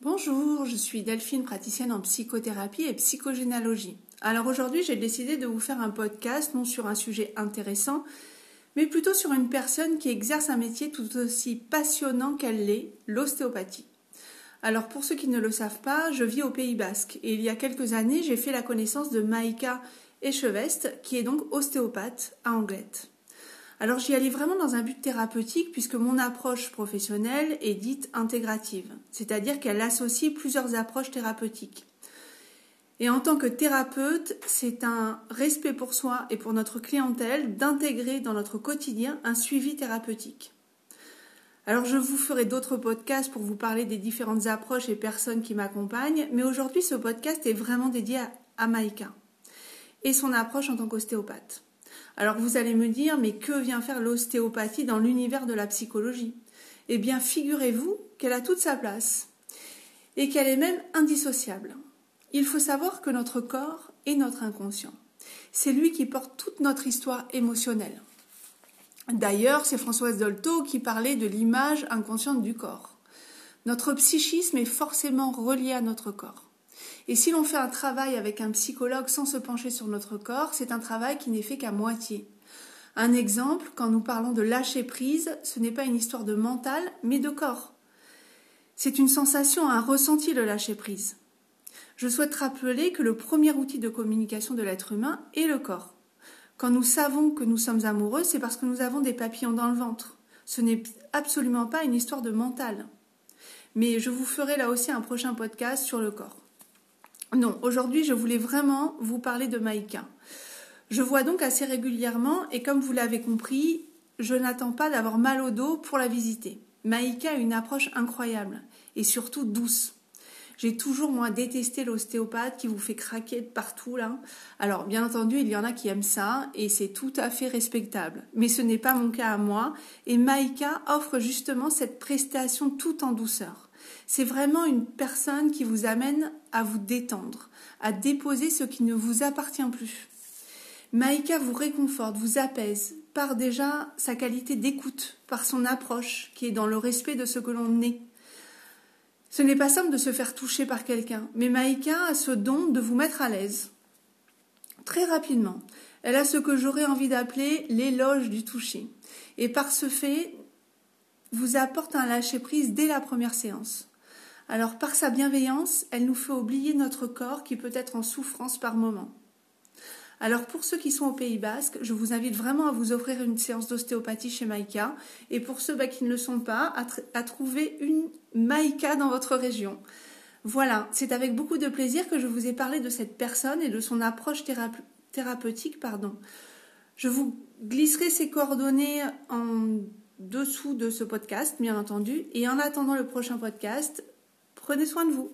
Bonjour, je suis Delphine, praticienne en psychothérapie et psychogénéalogie. Alors aujourd'hui, j'ai décidé de vous faire un podcast non sur un sujet intéressant, mais plutôt sur une personne qui exerce un métier tout aussi passionnant qu'elle l'est, l'ostéopathie. Alors pour ceux qui ne le savent pas, je vis au Pays Basque et il y a quelques années, j'ai fait la connaissance de Maïka Echevest, qui est donc ostéopathe à Anglette. Alors j'y allais vraiment dans un but thérapeutique puisque mon approche professionnelle est dite intégrative, c'est-à-dire qu'elle associe plusieurs approches thérapeutiques. Et en tant que thérapeute, c'est un respect pour soi et pour notre clientèle d'intégrer dans notre quotidien un suivi thérapeutique. Alors je vous ferai d'autres podcasts pour vous parler des différentes approches et personnes qui m'accompagnent, mais aujourd'hui ce podcast est vraiment dédié à, Maïka et son approche en tant qu'ostéopathe. Alors vous allez me dire, mais que vient faire l'ostéopathie dans l'univers de la psychologie? Eh bien, figurez-vous qu'elle a toute sa place et qu'elle est même indissociable. Il faut savoir que notre corps est notre inconscient. C'est lui qui porte toute notre histoire émotionnelle. D'ailleurs, c'est Françoise Dolto qui parlait de l'image inconsciente du corps. Notre psychisme est forcément relié à notre corps. Et si l'on fait un travail avec un psychologue sans se pencher sur notre corps, c'est un travail qui n'est fait qu'à moitié. Un exemple, quand nous parlons de lâcher prise, ce n'est pas une histoire de mental, mais de corps. C'est une sensation, un ressenti le lâcher prise. Je souhaite rappeler que le premier outil de communication de l'être humain est le corps. Quand nous savons que nous sommes amoureux, c'est parce que nous avons des papillons dans le ventre. Ce n'est absolument pas une histoire de mental. Mais je vous ferai là aussi un prochain podcast sur le corps. Non, aujourd'hui, je voulais vraiment vous parler de Maïka. Je vois donc assez régulièrement et comme vous l'avez compris, je n'attends pas d'avoir mal au dos pour la visiter. Maïka a une approche incroyable et surtout douce. J'ai toujours moi détesté l'ostéopathe qui vous fait craquer de partout là. Alors bien entendu, il y en a qui aiment ça et c'est tout à fait respectable. Mais ce n'est pas mon cas à moi et Maïka offre justement cette prestation tout en douceur. C'est vraiment une personne qui vous amène à vous détendre, à déposer ce qui ne vous appartient plus. Maïka vous réconforte, vous apaise, par déjà sa qualité d'écoute, par son approche qui est dans le respect de ce que l'on est. Ce n'est pas simple de se faire toucher par quelqu'un, mais Maïka a ce don de vous mettre à l'aise. Très rapidement, elle a ce que j'aurais envie d'appeler l'éloge du toucher. Et par ce fait, vous apporte un lâcher-prise dès la première séance. Alors par sa bienveillance, elle nous fait oublier notre corps qui peut être en souffrance par moment. Alors pour ceux qui sont au Pays Basque, je vous invite vraiment à vous offrir une séance d'ostéopathie chez Maïka et pour ceux bah, qui ne le sont pas, à, trouver une Maïka dans votre région. Voilà, c'est avec beaucoup de plaisir que je vous ai parlé de cette personne et de son approche thérapeutique. Pardon. Je vous glisserai ses coordonnées en dessous de ce podcast, bien entendu. Et en attendant le prochain podcast, Prenez soin de vous.